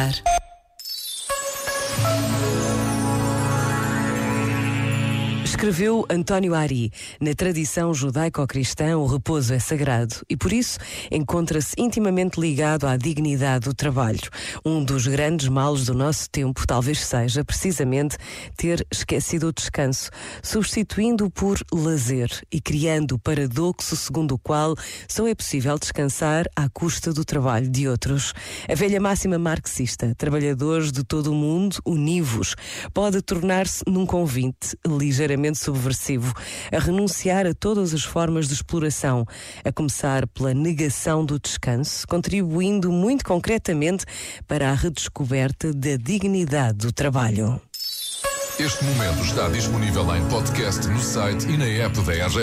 voltar. Escreveu António Ari. Na tradição judaico-cristã, o repouso é sagrado e, por isso, encontra-se intimamente ligado à dignidade do trabalho. Um dos grandes males do nosso tempo talvez seja, precisamente, ter esquecido o descanso, substituindo-o por lazer e criando o paradoxo segundo o qual só é possível descansar à custa do trabalho de outros. A velha máxima marxista, trabalhadores de todo o mundo, univos, pode tornar-se num convite ligeiramente subversivo, a renunciar a todas as formas de exploração, a começar pela negação do descanso, contribuindo muito concretamente para a redescoberta da dignidade do trabalho. Este momento está disponível em podcast no site e na app da RGF.